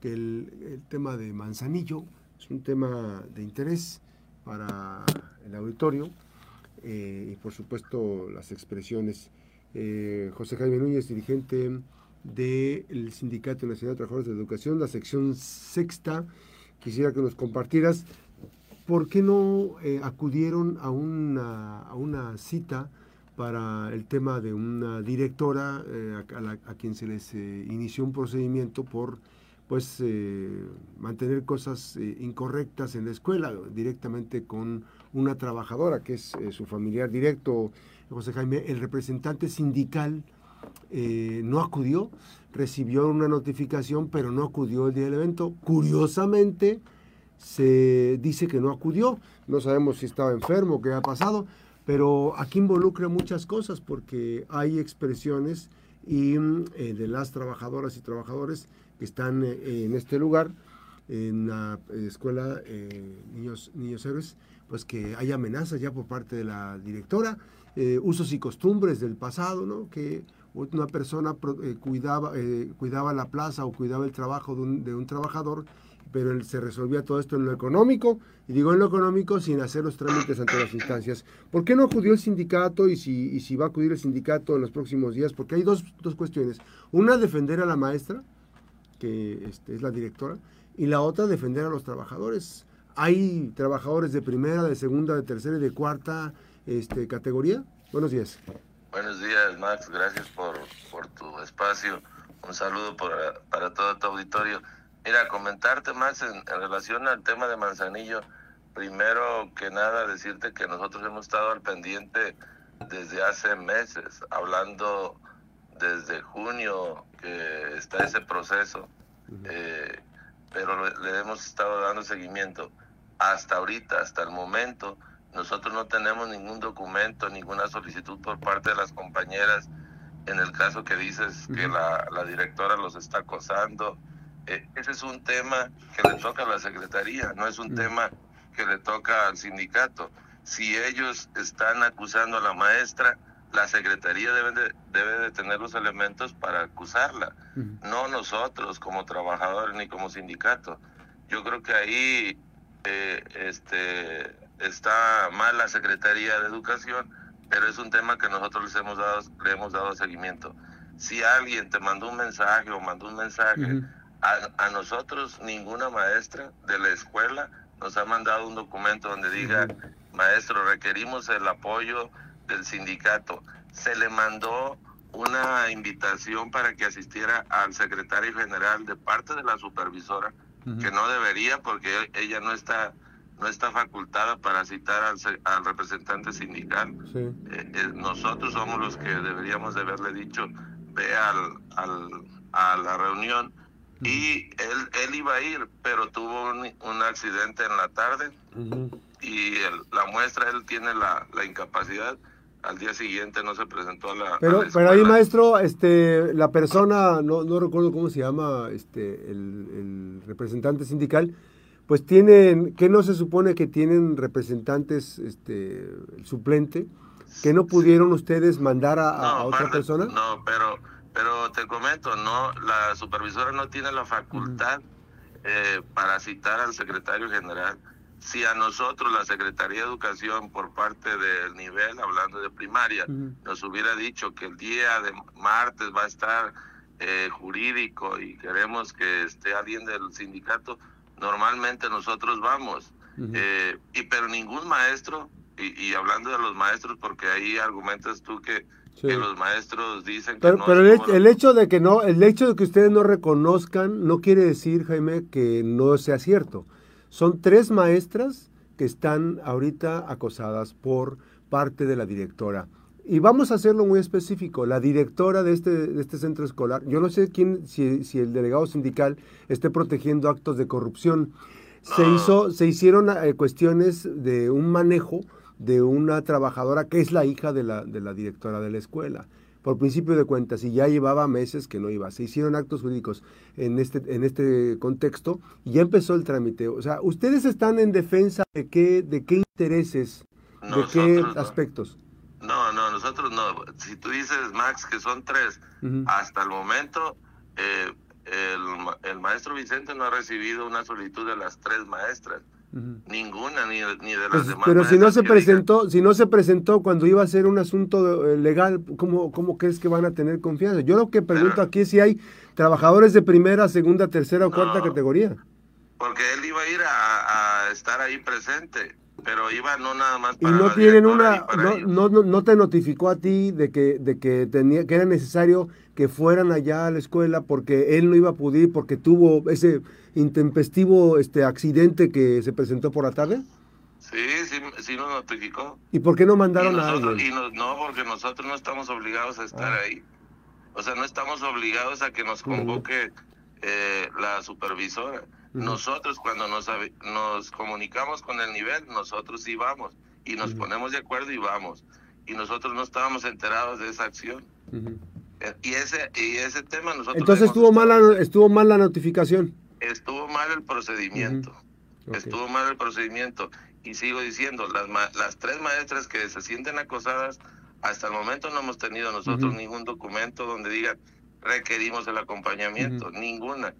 que el, tema de Manzanillo es un tema de interés para el auditorio eh, y por supuesto las expresiones. Eh, José Jaime Núñez, dirigente del Sindicato Nacional de Trabajadores de Educación, la sección sexta, quisiera que nos compartieras por qué no eh, acudieron a una, a una cita para el tema de una directora a, quien se les inició un procedimiento por pues eh, mantener cosas eh, incorrectas en la escuela directamente con una trabajadora que es eh, su familiar directo, José Jaime, el representante sindical no acudió, recibió una notificación pero no acudió el día del evento. Curiosamente se dice que no acudió, no sabemos si estaba enfermo, qué ha pasado, pero aquí involucra muchas cosas porque hay expresiones y de las trabajadoras y trabajadores que están eh, en este lugar, en la escuela eh, Niños, Niños Héroes, pues que hay amenazas ya por parte de la directora, eh, usos y costumbres del pasado, ¿no? que una persona cuidaba, cuidaba la plaza o cuidaba el trabajo de un, de un trabajador, pero se resolvía todo esto en lo económico, y digo en lo económico sin hacer los trámites ante las instancias. ¿Por qué no acudió el sindicato y si, y si va a acudir el sindicato en los próximos días? Porque hay dos, dos cuestiones. Una, defender a la maestra, que este, es la directora, y la otra defender a los trabajadores. Hay trabajadores de primera, de segunda, de tercera y de cuarta este, categoría. Buenos días. Buenos días, Max. Gracias por, por tu espacio. Un saludo para todo tu auditorio. Mira, comentarte, Max, en, en relación al tema de Manzanillo. Primero que nada, decirte que nosotros hemos estado al pendiente desde hace meses, hablando desde junio que está ese proceso, eh, pero le, hemos estado dando seguimiento. Hasta ahorita, hasta el momento, nosotros no tenemos ningún documento, ninguna solicitud por parte de las compañeras. En el caso que dices que la, directora los está acosando, ese es un tema que le toca a la Secretaría, no es un tema que le toca al sindicato. Si ellos están acusando a la maestra, la Secretaría debe de, debe de tener los elementos para acusarla, no nosotros como trabajadores ni como sindicato. Yo creo que ahí eh, este, está mal la Secretaría de Educación, pero es un tema que nosotros les hemos dado, le hemos dado seguimiento. Si alguien te mandó un mensaje o mandó un mensaje, a, a, nosotros ninguna maestra de la escuela nos ha mandado un documento donde diga, maestro, requerimos el apoyo del sindicato. Se le mandó una invitación para que asistiera al secretario general de parte de la supervisora, que no debería porque ella no está no está facultada para citar al, al representante sindical. Eh, eh, nosotros somos los que deberíamos de haberle dicho, ve al, al, a la reunión. Y él, él iba a ir, pero tuvo un, accidente en la tarde. Y la muestra, él tiene la, la incapacidad. Al día siguiente no se presentó a la. Pero, pero ahí, maestro, este, la persona, no, no recuerdo cómo se llama, este, el, representante sindical, pues tienen, ¿qué no se supone que tienen representantes, este, el suplente, que no pudieron ustedes mandar a, otra persona? No, pero, pero te comento, no, la supervisora no tiene la facultad eh, para citar al secretario general. Si a nosotros la Secretaría de Educación por parte del nivel, hablando de primaria, nos hubiera dicho que el día de martes va a estar eh, jurídico y queremos que esté alguien del sindicato, normalmente nosotros vamos. Eh, y pero ningún maestro, y, hablando de los maestros, porque ahí argumentas tú que, los maestros dicen que no. Pero el, el, hecho de que no, el hecho de que ustedes no reconozcan no quiere decir, Jaime, que no sea cierto. Son tres maestras que están ahorita acosadas por parte de la directora. Y vamos a hacerlo muy específico. La directora de este, de este centro escolar, yo no sé quién, si, si, el delegado sindical esté protegiendo actos de corrupción. Se, hizo, se hicieron eh, cuestiones de un manejo de una trabajadora que es la hija de la, de la directora de la escuela por principio de cuentas y ya llevaba meses que no iba. Se hicieron actos jurídicos en este, en este contexto y ya empezó el trámite. O sea, ¿ustedes están en defensa de qué, de qué intereses, de qué aspectos? No, no, nosotros no. Si tú dices, Max, que son tres, hasta el momento, eh, el, el maestro Vicente no ha recibido una solicitud de las tres maestras. Ninguna, ni, ni de las Pues, demás. pero si no se presentó, si no se presentó cuando iba a ser un asunto eh, legal, ¿cómo, ¿cómo crees que van a tener confianza? Yo lo que pregunto Pero- aquí es si hay trabajadores de primera, segunda, tercera o cuarta No. categoría. Porque él iba a ir a, a estar ahí presente, pero iba no nada más Y para no la tienen una, no, no, no, no te notificó a ti de que, de que tenía, que era necesario que fueran allá a la escuela porque él no iba a poder, porque tuvo ese intempestivo este accidente que se presentó por la tarde. Sí, sí, sí nos notificó. ¿Y por qué no mandaron a nosotros, alguien? y no, no, porque nosotros no estamos obligados a estar Ah. ahí. O sea, no estamos obligados a que nos convoque eh, la supervisora. Nosotros cuando nos, nos comunicamos con el nivel, nosotros sí vamos y nos ponemos de acuerdo y vamos. Y nosotros no estábamos enterados de esa acción. Y ese, y ese tema nosotros... Entonces estuvo mal, la, estuvo mal la notificación. estuvo mal el procedimiento. Estuvo mal el procedimiento. Y sigo diciendo, las, las tres maestras que se sienten acosadas, hasta el momento no hemos tenido nosotros ningún documento donde digan requerimos el acompañamiento, ninguna.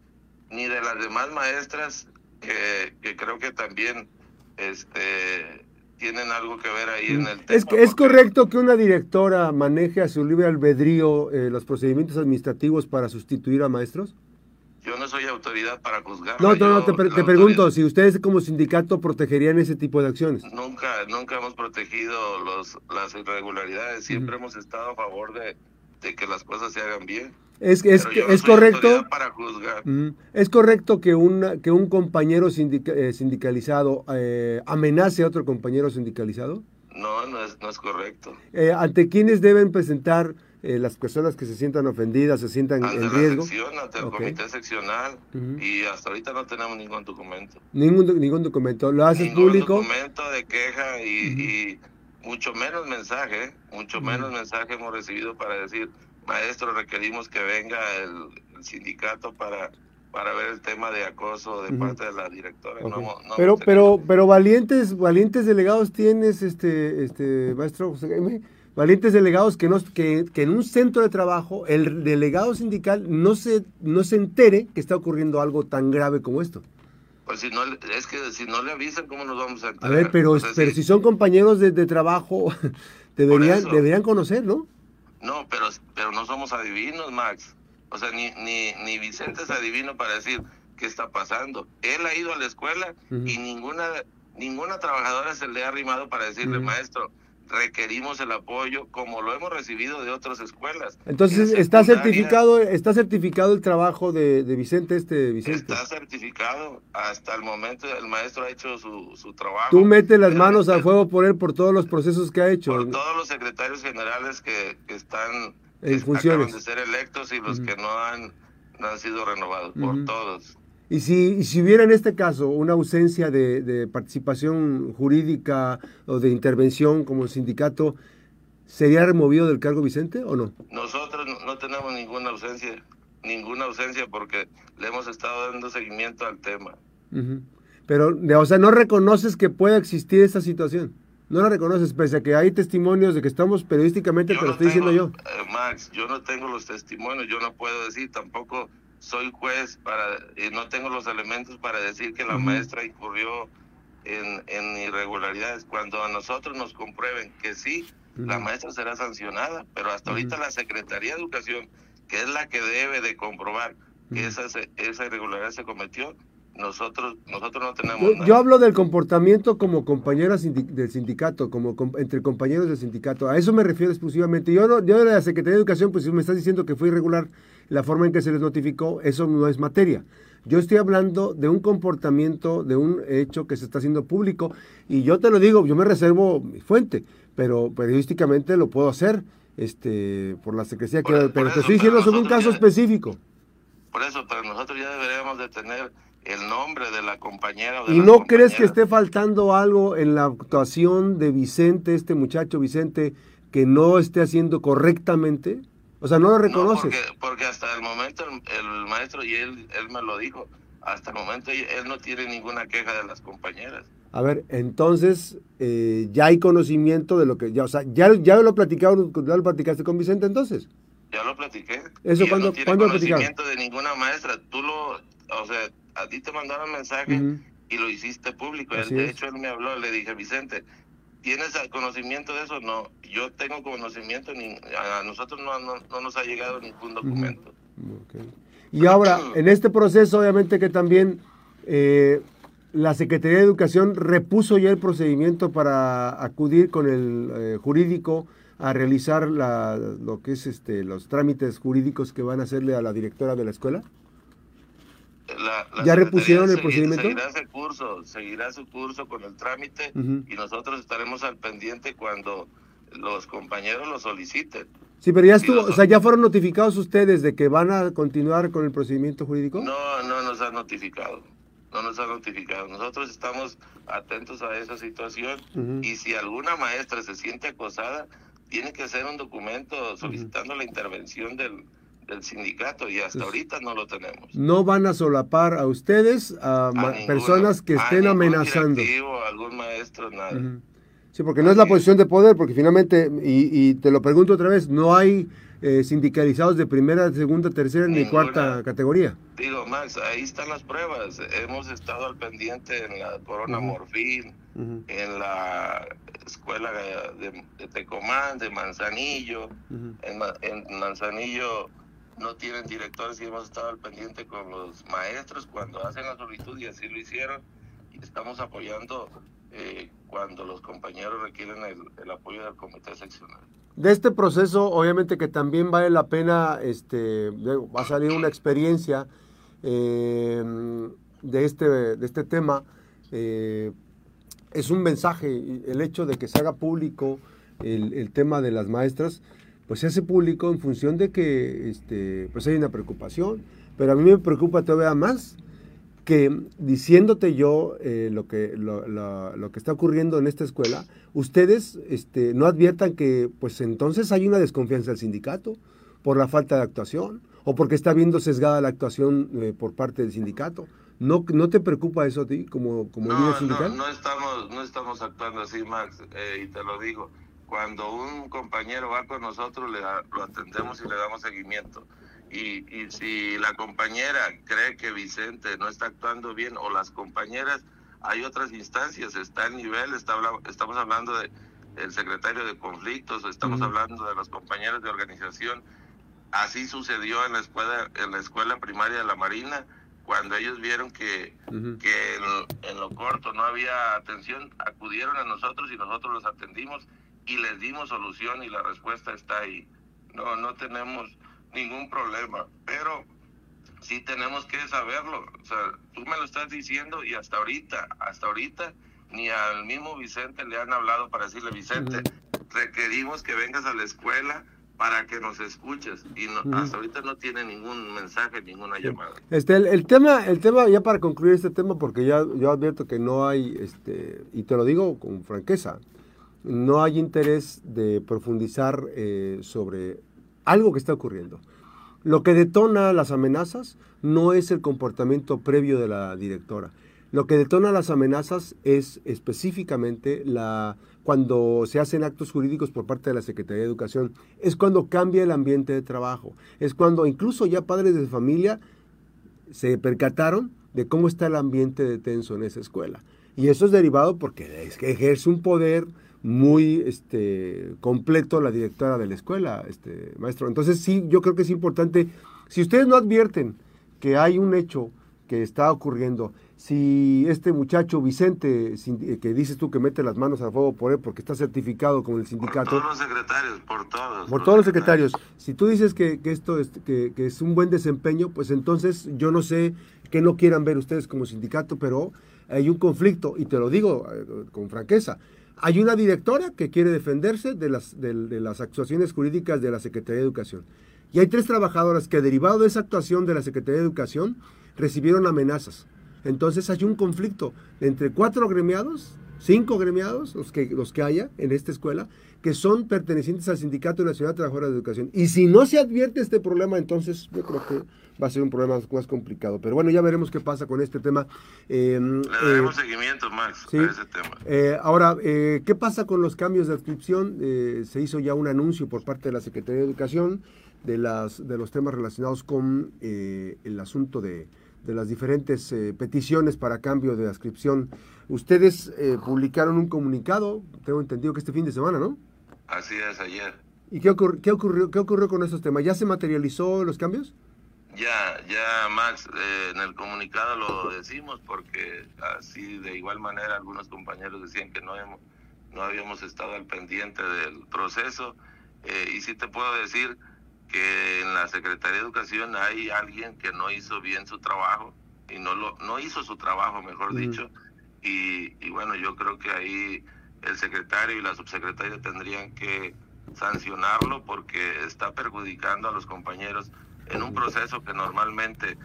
Ni de las demás maestras que, que creo que también este tienen algo que ver ahí en el tema. Es, que- es porque- correcto que una directora maneje a su libre albedrío eh, los procedimientos administrativos para sustituir a maestros. Yo no soy autoridad para juzgar. No, no, no, te, pre- te pregunto si ustedes como sindicato protegerían ese tipo de acciones. Nunca, nunca hemos protegido los, las irregularidades, siempre hemos estado a favor de, de que las cosas se hagan bien. Es, es, no es correcto. para. Ujú. Es correcto que, una, que un compañero sindica- eh, sindicalizado eh, amenace a otro compañero sindicalizado. No, no es, no es correcto. Eh, ¿Ante quiénes deben presentar eh, las personas que se sientan ofendidas, se sientan Ante en la riesgo? sección, ante el Ok. comité seccional, Ujú. y hasta ahorita no tenemos ningún documento. Ningún, ningún documento. ¿Lo haces Ningún público? documento de queja y, y mucho menos mensaje, mucho menos mensaje hemos recibido para decir, maestro, requerimos que venga el, el sindicato para, para ver el tema de acoso de parte de la directora. No pero, pero, pero valientes, valientes delegados tienes, este, este, maestro José Jaime, valientes delegados que, no, que, que en un centro de trabajo el delegado sindical no se, no se entere que está ocurriendo algo tan grave como esto. Pues si no, le- es que si no le avisan, ¿cómo nos vamos a A enterar? ver, pero, O sea, pero si son compañeros de, de trabajo, deberían, deberían conocer, ¿no? No, pero, pero no somos adivinos, Max. O sea, ni, ni, ni Vicente es adivino para decir qué está pasando. Él ha ido a la escuela y ninguna, ninguna trabajadora se le ha arrimado para decirle, maestro, requerimos el apoyo como lo hemos recibido de otras escuelas. Entonces, En ¿está certificado, está certificado el trabajo de, de Vicente, este Vicente? Está certificado. Hasta el momento el maestro ha hecho su, su trabajo. Tú metes las manos al fuego por él por todos los procesos que ha hecho. por todos los secretarios generales que, que están En funciones. acaban de ser electos y los que no han, no han sido renovados, por todos. Y si, y si hubiera en este caso una ausencia de, de participación jurídica o de intervención como sindicato, ¿sería removido del cargo Vicente o no? Nosotros no- no tenemos ninguna ausencia, ninguna ausencia porque le hemos estado dando seguimiento al tema. Pero, o sea, no reconoces que pueda existir esta situación. No la reconoces, pese a que hay testimonios de que estamos periodísticamente, Yo te lo estoy diciendo yo. eh, Max, yo no tengo los testimonios, yo no puedo decir, tampoco soy juez para, y no tengo los elementos para decir que la maestra incurrió en, en irregularidades. Cuando a nosotros nos comprueben que sí, la maestra será sancionada, pero hasta ahorita Ujú. la Secretaría de Educación, que es la que debe de comprobar que esa, esa irregularidad se cometió, nosotros nosotros no tenemos Yo, nada. yo hablo del comportamiento como compañera sindi- del sindicato, como com- entre compañeros del sindicato. A eso me refiero exclusivamente. Yo, no, yo de la Secretaría de Educación, pues si me estás diciendo que fue irregular la forma en que se les notificó, eso no es materia. Yo estoy hablando de un comportamiento, de un hecho que se está haciendo público, y yo te lo digo, yo me reservo mi fuente, pero periodísticamente lo puedo hacer este, por la Secretaría, Por- que- por pero te estoy diciendo sobre un caso ya- específico. Por eso, pero nosotros ya deberíamos de tener el nombre de la compañera. de ¿Y no crees que esté faltando algo en la actuación de Vicente, este muchacho Vicente, que no esté haciendo correctamente? O sea, no lo No, reconoces. porque, porque hasta el momento el, el maestro, y él, él me lo dijo, hasta el momento él no tiene ninguna queja de las compañeras. A ver, entonces eh, ya hay conocimiento de lo que ya, o sea, ya, ya lo platicaron, ya lo platicaste con Vicente entonces. Ya lo platiqué. ¿Eso cuándo, no tiene ¿cuándo conocimiento de ninguna maestra. Tú lo, o sea, a ti te mandaron mensaje y lo hiciste público. de hecho, él me habló, le dije, Vicente, ¿tienes conocimiento de eso? No, yo tengo conocimiento, ni, a nosotros no, no, nos ha llegado ningún documento. Y ahora, en este proceso, obviamente que también eh, la Secretaría de Educación repuso ya el procedimiento para acudir con el eh, jurídico a realizar la, lo que es este los trámites jurídicos que van a hacerle a la directora de la escuela? ¿Ya repusieron el procedimiento? Seguirá su curso, seguirá su curso con el trámite y nosotros estaremos al pendiente cuando los compañeros lo soliciten. Sí, pero ya estuvo, o sea, ya fueron notificados ustedes de que van a continuar con el procedimiento jurídico. No, no nos han notificado. No nos han notificado. Nosotros estamos atentos a esa situación y si alguna maestra se siente acosada, tiene que hacer un documento solicitando la intervención del, sindicato y hasta ahorita no lo tenemos. No van a solapar a ustedes, a, personas que estén amenazando. algún maestro, nada. Sí, porque no es la posición de poder, porque finalmente, y, te lo pregunto otra vez, no hay eh, sindicalizados de primera, segunda, tercera ni cuarta categoría. Digo, Max, ahí están las pruebas. Hemos estado al pendiente en la Corona Morfín, en la escuela de, Tecomán, de Manzanillo. en, Manzanillo no tienen directores y hemos estado al pendiente con los maestros cuando hacen la solicitud y así lo hicieron. Estamos apoyando eh, cuando los compañeros requieren el, apoyo del comité seccional. De este proceso, obviamente que también vale la pena, este, va a salir una experiencia eh, de, este, de este tema. Eh, es un mensaje, el hecho de que se haga público el, tema de las maestras, pues se hace público en función de que este, pues hay una preocupación, pero a mí me preocupa todavía más que diciéndote yo eh, lo, que, lo, lo, que está ocurriendo en esta escuela, ustedes este, no adviertan que pues entonces hay una desconfianza del sindicato por la falta de actuación o porque está viendo sesgada la actuación eh, por parte del sindicato. ¿No, ¿No te preocupa eso a ti como, como no, sindical? No, no estamos, no estamos actuando así, Max, eh, y te lo digo. Cuando un compañero va con nosotros, le lo atendemos y le damos seguimiento. Y, y si la compañera cree que Vicente no está actuando bien, o las compañeras, hay otras instancias, está el nivel, está, estamos hablando de el secretario de conflictos, estamos hablando de los compañeros de organización. Así sucedió en la escuela, en la escuela primaria de la Marina cuando ellos vieron que, que en, lo corto no había atención, acudieron a nosotros y nosotros los atendimos y les dimos solución y la respuesta está ahí. No, no tenemos ningún problema, pero sí tenemos que saberlo. O sea, tú me lo estás diciendo y hasta ahorita, hasta ahorita, ni al mismo Vicente le han hablado para decirle, Vicente, requerimos que vengas a la escuela para que nos escuches y hasta ahorita no tiene ningún mensaje, ninguna llamada. Este, el, tema, el tema, ya para concluir este tema, porque ya yo advierto que no hay, este, y te lo digo con franqueza, no hay interés de profundizar eh, sobre algo que está ocurriendo. Lo que detona las amenazas no es el comportamiento previo de la directora. Lo que detona las amenazas es específicamente la cuando se hacen actos jurídicos por parte de la Secretaría de Educación, es cuando cambia el ambiente de trabajo, es cuando incluso ya padres de familia se percataron de cómo está el ambiente de tenso en esa escuela. Y eso es derivado porque ejerce un poder muy este, completo la directora de la escuela, este, maestro. Entonces sí, yo creo que es importante, si ustedes no advierten que hay un hecho que está ocurriendo si este muchacho Vicente, eh, que dices tú que mete las manos al fuego por él porque está certificado con el sindicato. Por todos los secretarios, por todos. Por todos los secretarios. Si tú dices que, esto es, que, es un buen desempeño, pues entonces yo no sé que no quieran ver ustedes como sindicato, pero hay un conflicto, y te lo digo eh, con franqueza. Hay una directora que quiere defenderse de las, de las actuaciones jurídicas de la Secretaría de Educación. Y hay tres trabajadoras que, derivado de esa actuación de la Secretaría de Educación, recibieron amenazas entonces hay un conflicto entre cuatro gremiados, cinco gremiados, los que, los que haya en esta escuela, que son pertenecientes al Sindicato Nacional de Trabajadores de Educación. Y si no se advierte este problema, entonces yo creo que va a ser un problema más complicado. Pero bueno, ya veremos qué pasa con este tema. Eh, Le daremos eh, seguimiento, Max, a ese tema. Eh, ahora, ¿qué pasa con los cambios de adscripción? se hizo ya un anuncio por parte de la Secretaría de Educación de, las, de los temas relacionados con eh, el asunto de, de las diferentes eh, peticiones para cambio de adscripción. Ustedes eh, publicaron un comunicado, tengo entendido que este fin de semana, ¿no? Así es, ayer. ¿Y qué, qué, ocurrió, qué ocurrió con esos temas? ¿Ya se materializó los cambios? Ya, ya Max, en el comunicado lo decimos porque así de igual manera algunos compañeros decían que no, hemos, no habíamos estado al pendiente del proceso y sí te puedo decir que en la Secretaría de Educación hay alguien que no hizo bien su trabajo y no lo no hizo su trabajo, mejor dicho, y, y bueno, yo creo que ahí el secretario y la subsecretaria tendrían que sancionarlo porque está perjudicando a los compañeros en un proceso que normalmente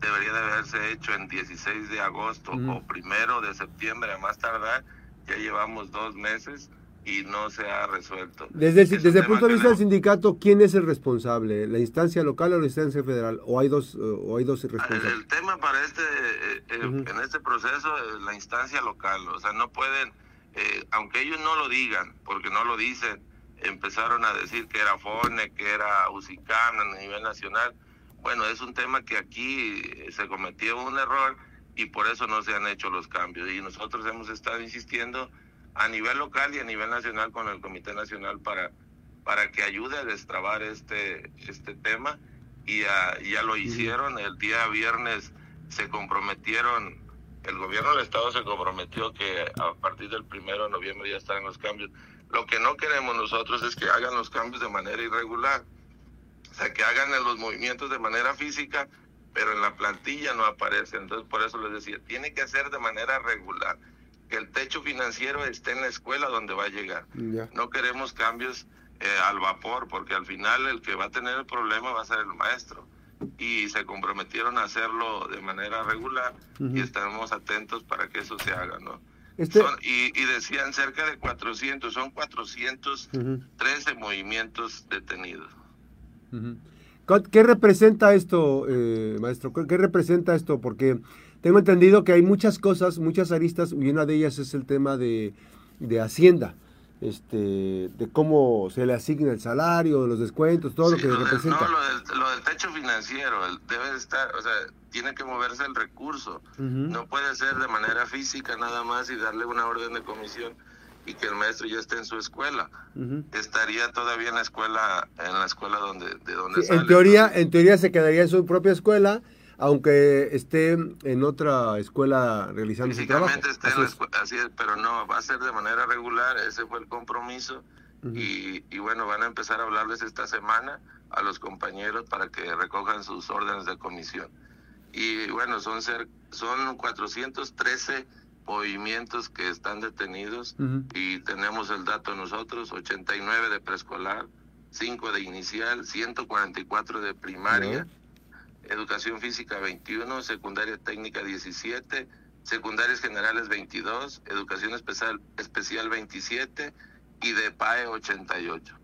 debería de haberse hecho en 16 de agosto o primero de septiembre a más tardar, ya llevamos dos meses y no se ha resuelto. Desde, desde el punto de vista del sindicato, ¿quién es el responsable? ¿La instancia local o la instancia federal? ¿O hay dos, o hay dos responsables? El, tema para este, eh, eh, en este proceso es la instancia local. O sea, no pueden, eh, aunque ellos no lo digan, porque no lo dicen, empezaron a decir que era FONE, que era UCICAM a nivel nacional. Bueno, es un tema que aquí se cometió un error y por eso no se han hecho los cambios. Y nosotros hemos estado insistiendo a nivel local y a nivel nacional con el Comité Nacional para, para que ayude a destrabar este, este tema y ya, lo hicieron. El día viernes se comprometieron, el gobierno del Estado se comprometió que a partir del primero de noviembre ya estarán los cambios. Lo que no queremos nosotros es que hagan los cambios de manera irregular, o sea, que hagan los movimientos de manera física, pero en la plantilla no aparece. Entonces, por eso les decía, tiene que ser de manera regular que el techo financiero esté en la escuela donde va a llegar. No queremos cambios eh, al vapor, porque al final el que va a tener el problema va a ser el maestro. Y se comprometieron a hacerlo de manera regular y estamos atentos para que eso se haga, ¿no? Este y, decían cerca de 400, son 413 movimientos detenidos. ¿Qué representa esto, eh, maestro? ¿Qué representa esto? Porque tengo entendido que hay muchas cosas, muchas aristas, y una de ellas es el tema de, Hacienda, este, de cómo se le asigna el salario, los descuentos, todo lo que representa. no, lo del, techo financiero, debe estar, o sea, tiene que moverse el recurso. No puede ser de manera física nada más y darle una orden de comisión y que el maestro ya esté en su escuela. Estaría todavía en la escuela, en la escuela donde, de donde En teoría, en teoría se quedaría en su propia escuela aunque esté en otra escuela realizando su trabajo. Esté en la escuela, así es, pero no, va a ser de manera regular, ese fue el compromiso. y, y, bueno, van a empezar a hablarles esta semana a los compañeros para que recojan sus órdenes de comisión. Y bueno, son, ser, son 413 movimientos que están detenidos y tenemos el dato nosotros, 89 de preescolar, 5 de inicial, 144 de primaria. Educación Física 21, Secundaria Técnica 17, Secundarias Generales 22, Educación Especial, especial 27 y de PAE 88.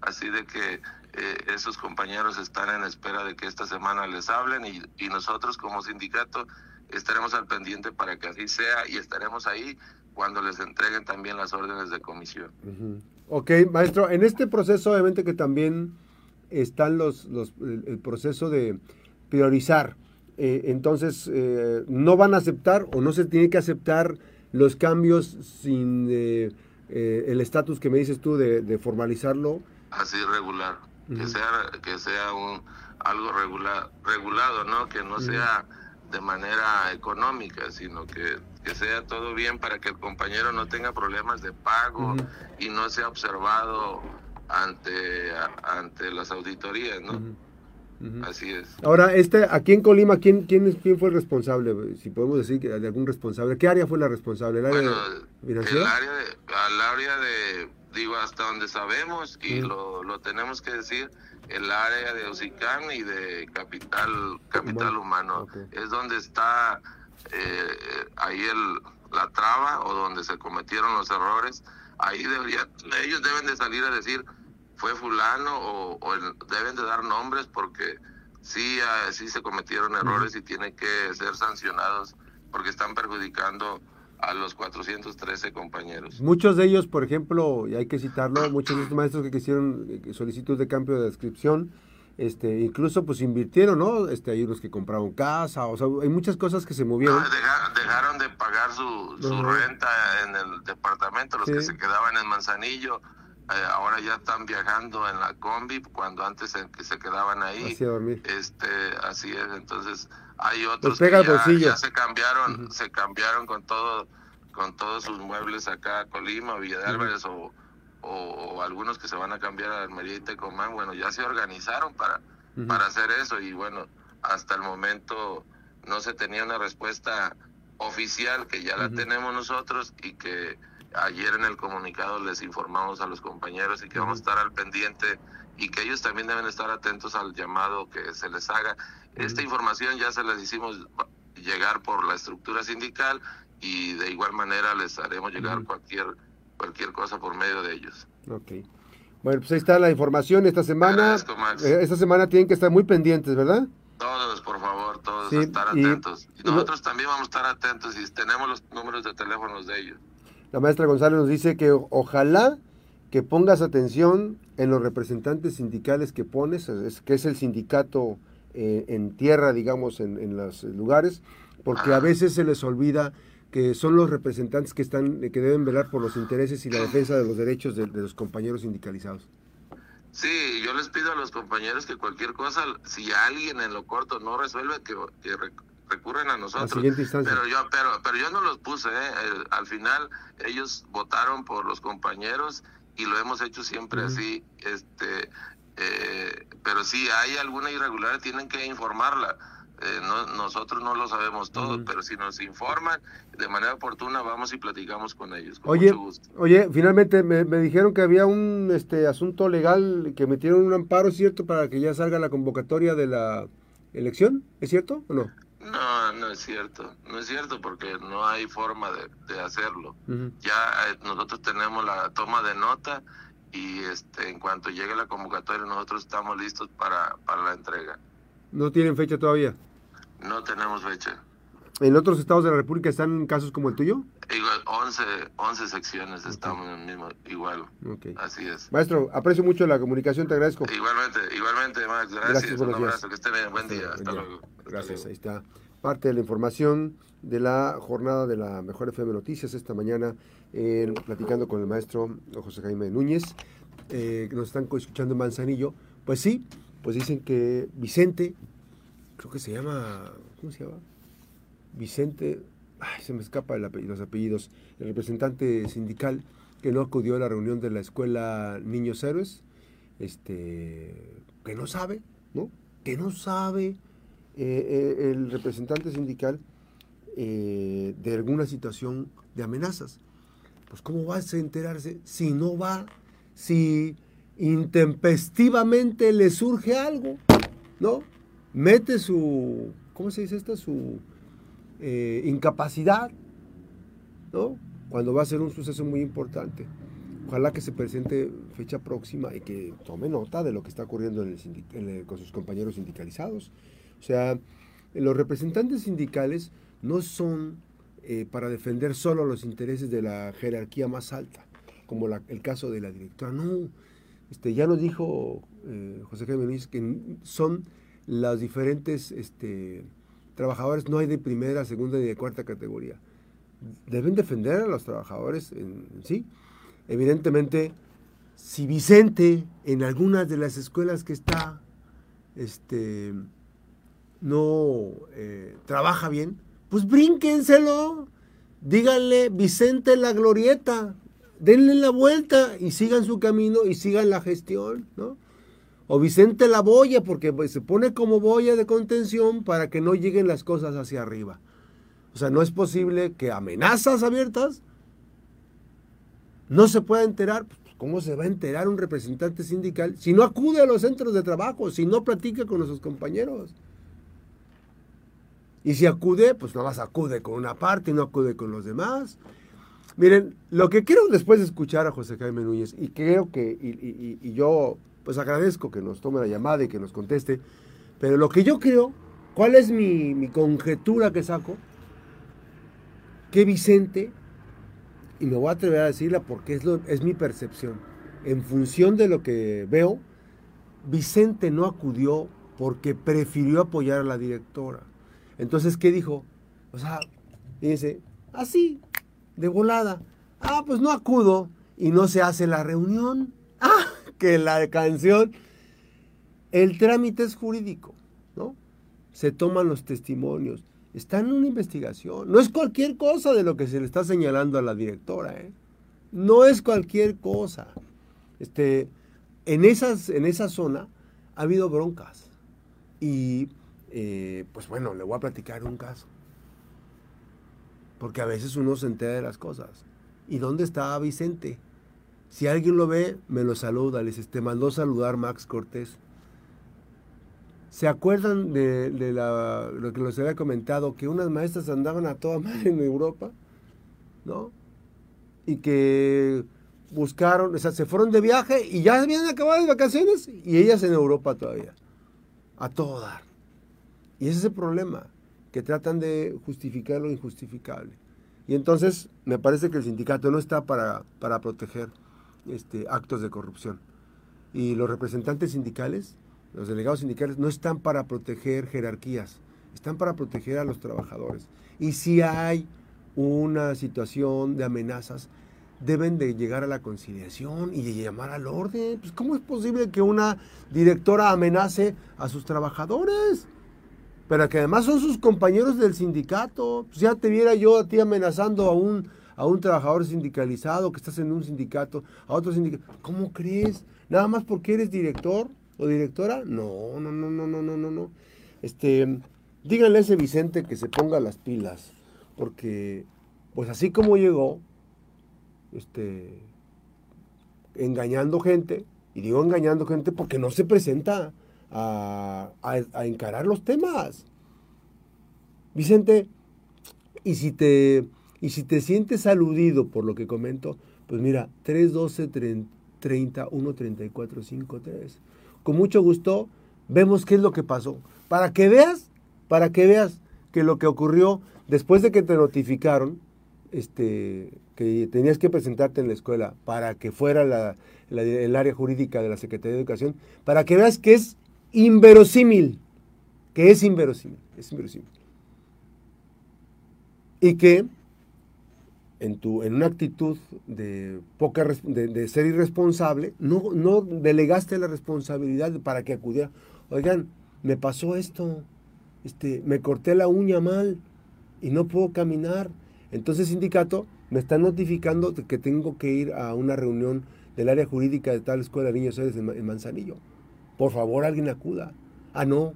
Así de que eh, esos compañeros están en espera de que esta semana les hablen y, y, nosotros como sindicato estaremos al pendiente para que así sea y estaremos ahí cuando les entreguen también las órdenes de comisión. Ok, maestro, en este proceso obviamente que también están los, los el proceso de priorizar. Eh, entonces, eh, no van a aceptar o no se tiene que aceptar los cambios sin eh, el estatus que me dices tú de, formalizarlo. Así regular, que sea que sea un algo regular, regulado, ¿no? Que no sea de manera económica, sino que, que, sea todo bien para que el compañero no tenga problemas de pago y no sea observado ante, ante las auditorías, ¿no? Así es. Ahora, este, aquí en Colima, ¿quién, quién, quién fue el responsable? Si podemos decir que de algún responsable. ¿Qué área fue la responsable? ¿El área de El área de, al área de, digo, hasta donde sabemos, y lo, lo tenemos que decir, el área de OSICAN y de Capital capital Humano. Es donde está eh, ahí el, la traba o donde se cometieron los errores. Ahí debería, ellos deben de salir a decir fue fulano o, deben de dar nombres porque sí, ah, sí se cometieron errores y tienen que ser sancionados porque están perjudicando a los 413 compañeros. Muchos de ellos, por ejemplo, y hay que citarlo, muchos de estos maestros que quisieron eh, solicitud de cambio de descripción, este, incluso pues invirtieron, ¿no? Este, hay unos que compraron casa, o sea, hay muchas cosas que se movieron. dejaron, de pagar su, renta en el departamento, los que se quedaban en Manzanillo, ahora ya están viajando en la combi cuando antes en que se quedaban ahí. Así Este, así es, entonces hay otros que ya, se cambiaron, se cambiaron con todo con todos sus muebles acá a Colima, Villa de Álvarez o, o, algunos que se van a cambiar a Almería y Tecomán, bueno, ya se organizaron para, para hacer eso y bueno, hasta el momento no se tenía una respuesta oficial que ya la tenemos nosotros y que ayer en el comunicado les informamos a los compañeros y que vamos a estar al pendiente y que ellos también deben estar atentos al llamado que se les haga. Esta información ya se les hicimos llegar por la estructura sindical y de igual manera les haremos llegar cualquier cualquier cosa por medio de ellos. Ok. Bueno, pues ahí está la información esta semana. Eh, esta semana tienen que estar muy pendientes, ¿verdad? Todos, por favor, todos estar atentos. Y nosotros también vamos a estar atentos y tenemos los números de teléfonos de ellos. La maestra González nos dice que ojalá que pongas atención en los representantes sindicales que pones, que es el sindicato eh, en tierra, digamos, en, los lugares, porque a veces se les olvida que son los representantes que están que deben velar por los intereses y la defensa de los derechos de, los compañeros sindicalizados. Sí, yo les pido a los compañeros que cualquier cosa, si alguien en lo corto no resuelve, que, que recurren a nosotros. Pero yo, pero, pero yo no los puse, ¿eh? al final ellos votaron por los compañeros y lo hemos hecho siempre así. Este, eh, pero si hay alguna irregularidad tienen que informarla. Eh, nosotros no lo sabemos todo, pero si nos informan de manera oportuna, vamos y platicamos con ellos. oye, oye, finalmente me, me, dijeron que había un este asunto legal que metieron un amparo, ¿cierto? Para que ya salga la convocatoria de la elección, ¿es cierto o no? No, no es cierto, no es cierto porque no hay forma de, hacerlo. Ya eh, nosotros tenemos la toma de nota y este en cuanto llegue la convocatoria nosotros estamos listos para, para la entrega. ¿No tienen fecha todavía? No tenemos fecha. ¿En otros estados de la República están casos como el tuyo? Igual, 11, 11 secciones estamos en el mismo, igual. Así es. Maestro, aprecio mucho la comunicación, te agradezco. Igualmente, igualmente, Max, gracias. Un abrazo, que esté bien, buen día, hasta luego. Gracias, ahí está parte de la información de la jornada de la Mejor FM Noticias esta mañana, platicando con el maestro José Jaime Núñez, eh, que nos están escuchando en Manzanillo. Pues sí, pues dicen que Vicente, creo que se llama, ¿cómo se llama? Vicente, ay, se me escapa el los apellidos, el representante sindical que no acudió a la reunión de la escuela Niños Héroes, este, que no sabe, ¿no? Que no sabe eh, eh, el representante sindical eh, de alguna situación de amenazas. Pues ¿cómo va a enterarse si no va, si intempestivamente le surge algo, ¿no? Mete su, ¿cómo se dice esto? Su incapacidad, ¿no? Cuando va a ser un suceso muy importante. Ojalá que se presente fecha próxima y que tome nota de lo que está ocurriendo con sus compañeros sindicalizados. O sea, los representantes sindicales no son eh, para defender solo los intereses de la jerarquía más alta, como el caso de la directora. No, este, ya nos dijo eh, José Luis que son los diferentes este, trabajadores, no hay de primera, segunda ni de cuarta categoría. Deben defender a los trabajadores en sí. Evidentemente, si Vicente en algunas de las escuelas que está, este, no eh, trabaja bien, pues brínquenselo. Díganle, Vicente la glorieta, denle la vuelta y sigan su camino y sigan la gestión, ¿no? O Vicente la boya, porque pues, se pone como boya de contención para que no lleguen las cosas hacia arriba. O sea, no es posible que amenazas abiertas no se pueda enterar. Pues, ¿Cómo se va a enterar un representante sindical si no acude a los centros de trabajo, si no platica con nuestros compañeros? Y si acude, pues nada más acude con una parte y no acude con los demás. Miren, lo que quiero después de escuchar a José Jaime Núñez, y creo que, y, yo pues agradezco que nos tome la llamada y que nos conteste, pero lo que yo creo, ¿cuál es mi, conjetura que saco? Que Vicente, y me voy a atrever a decirla porque es, lo, es mi percepción, en función de lo que veo, Vicente no acudió porque prefirió apoyar a la directora. Entonces, ¿qué dijo? O sea, dice, así, de volada. Ah, pues no acudo y no se hace la reunión. Ah, que la canción. El trámite es jurídico, ¿no? Se toman los testimonios. Está en una investigación. No es cualquier cosa de lo que se le está señalando a la directora, ¿eh? No es cualquier cosa. Este, en, esas, en esa zona ha habido broncas. Y eh, pues bueno, le voy a platicar un caso. Porque a veces uno se entera de las cosas. ¿Y dónde está Vicente? Si alguien lo ve, me lo saluda. Les te mandó saludar Max Cortés. ¿Se acuerdan de, lo que les había comentado? Que unas maestras andaban a toda madre en Europa, ¿no? Y que buscaron, o sea, se fueron de viaje y ya habían acabado las vacaciones y ellas en Europa todavía. A todo dar. Y ese es el problema, que tratan de justificar lo injustificable. Y entonces me parece que el sindicato no está para, para proteger este, actos de corrupción. Y los representantes sindicales, los delegados sindicales, no están para proteger jerarquías, están para proteger a los trabajadores. Y si hay una situación de amenazas, deben de llegar a la conciliación y de llamar al orden. Pues, ¿Cómo es posible que una directora amenace a sus trabajadores? pero que además son sus compañeros del sindicato. Pues ya te viera yo a ti amenazando a un, a un trabajador sindicalizado que estás en un sindicato, a otro sindicato. ¿Cómo crees? Nada más porque eres director o directora. No, no, no, no, no, no, no, no. Este, díganle a ese Vicente que se ponga las pilas, porque pues así como llegó, este, engañando gente, y digo engañando gente porque no se presenta a, encarar los temas. Vicente, y si te, y si te sientes aludido por lo que comento, pues mira, 312 30 134 53. Con mucho gusto vemos qué es lo que pasó. Para que veas, para que veas que lo que ocurrió después de que te notificaron, este, que tenías que presentarte en la escuela para que fuera el área jurídica de la Secretaría de Educación, para que veas que es inverosímil, que es inverosímil, es inverosímil. Y que en, tu, en una actitud de, poca, de, ser irresponsable, no, no delegaste la responsabilidad para que acudiera. Oigan, me pasó esto, este, me corté la uña mal y no puedo caminar. Entonces, sindicato, me está notificando que tengo que ir a una reunión del área jurídica de tal escuela de niños en Manzanillo. Por favor, alguien acuda. Ah, no.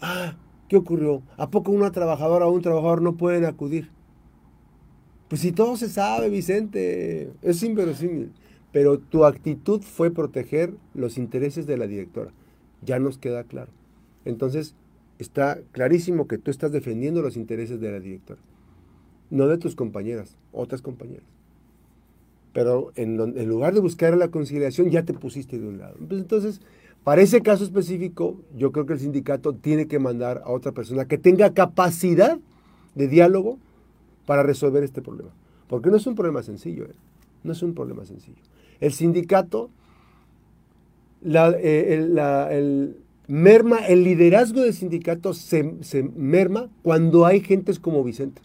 Ah, ¿qué ocurrió? ¿A poco una trabajadora o un trabajador no pueden acudir? Pues si todo se sabe, Vicente, es inverosímil. Pero tu actitud fue proteger los intereses de la directora. Ya nos queda claro. Entonces, está clarísimo que tú estás defendiendo los intereses de la directora. No de tus compañeras, otras compañeras. Pero en, lugar de buscar la conciliación, ya te pusiste de un lado. Pues entonces, para ese caso específico, yo creo que el sindicato tiene que mandar a otra persona que tenga capacidad de diálogo para resolver este problema. Porque no es un problema sencillo, ¿eh? no es un problema sencillo. El sindicato, eh, el, merma, el liderazgo del sindicato se, se merma cuando hay gentes como Vicente.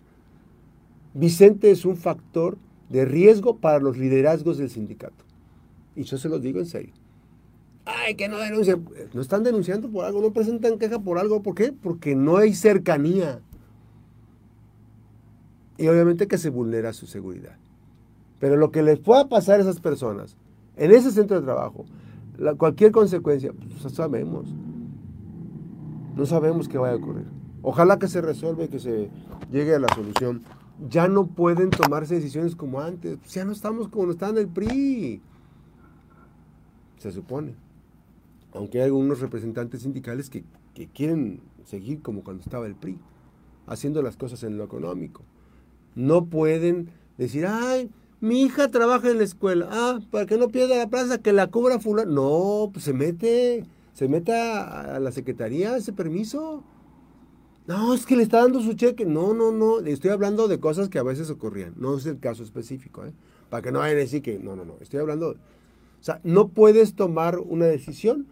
Vicente es un factor de riesgo para los liderazgos del sindicato. Y yo se los digo en serio. Ay, que no denuncian. No están denunciando por algo, no presentan queja por algo. ¿Por qué? Porque no hay cercanía. Y obviamente que se vulnera su seguridad. Pero lo que les pueda pasar a esas personas en ese centro de trabajo, cualquier consecuencia, pues no sabemos. No sabemos qué vaya a ocurrir. Ojalá que se resuelva y que se llegue a la solución ya no pueden tomarse decisiones como antes. Pues ya no estamos como está en el PRI. Se supone. Aunque hay algunos representantes sindicales que quieren seguir como cuando estaba el PRI, haciendo las cosas en lo económico. No pueden decir, ay, mi hija trabaja en la escuela, ah, para que no pierda la plaza, que la cubra fulano. No, pues se mete, se mete a la secretaría ese permiso. No, es que le está dando su cheque. No, no, no. Estoy hablando de cosas que a veces ocurrían. No es el caso específico, ¿eh? Para que no vayan a decir que. No, no, no. Estoy hablando O sea, no puedes tomar una decisión.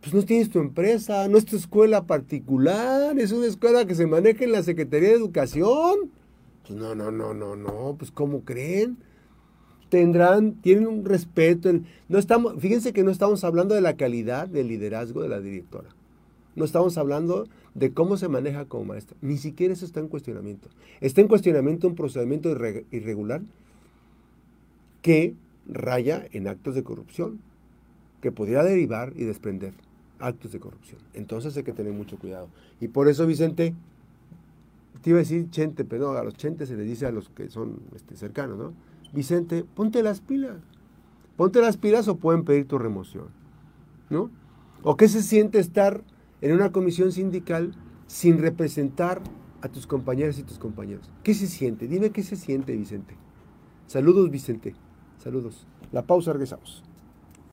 Pues no tienes tu empresa, no es tu escuela particular, es una escuela que se maneja en la Secretaría de Educación. Pues no, no, no, no, no, pues ¿cómo creen? Tendrán, tienen un respeto. no estamos, fíjense que no estamos hablando de la calidad del liderazgo de la directora. No estamos hablando de cómo se maneja como maestra. Ni siquiera eso está en cuestionamiento. Está en cuestionamiento un procedimiento irregular que raya en actos de corrupción, que podría derivar y desprender actos de corrupción. Entonces hay que tener mucho cuidado. Y por eso, Vicente, te iba a decir chente, pero a los chentes se les dice a los que son este, cercanos, ¿no? Vicente, ponte las pilas. Ponte las pilas o pueden pedir tu remoción, ¿no? ¿O qué se siente estar en una comisión sindical sin representar a tus compañeras y tus compañeros? ¿Qué se siente? Dime qué se siente, Vicente. Saludos, Vicente. Saludos. La pausa, regresamos.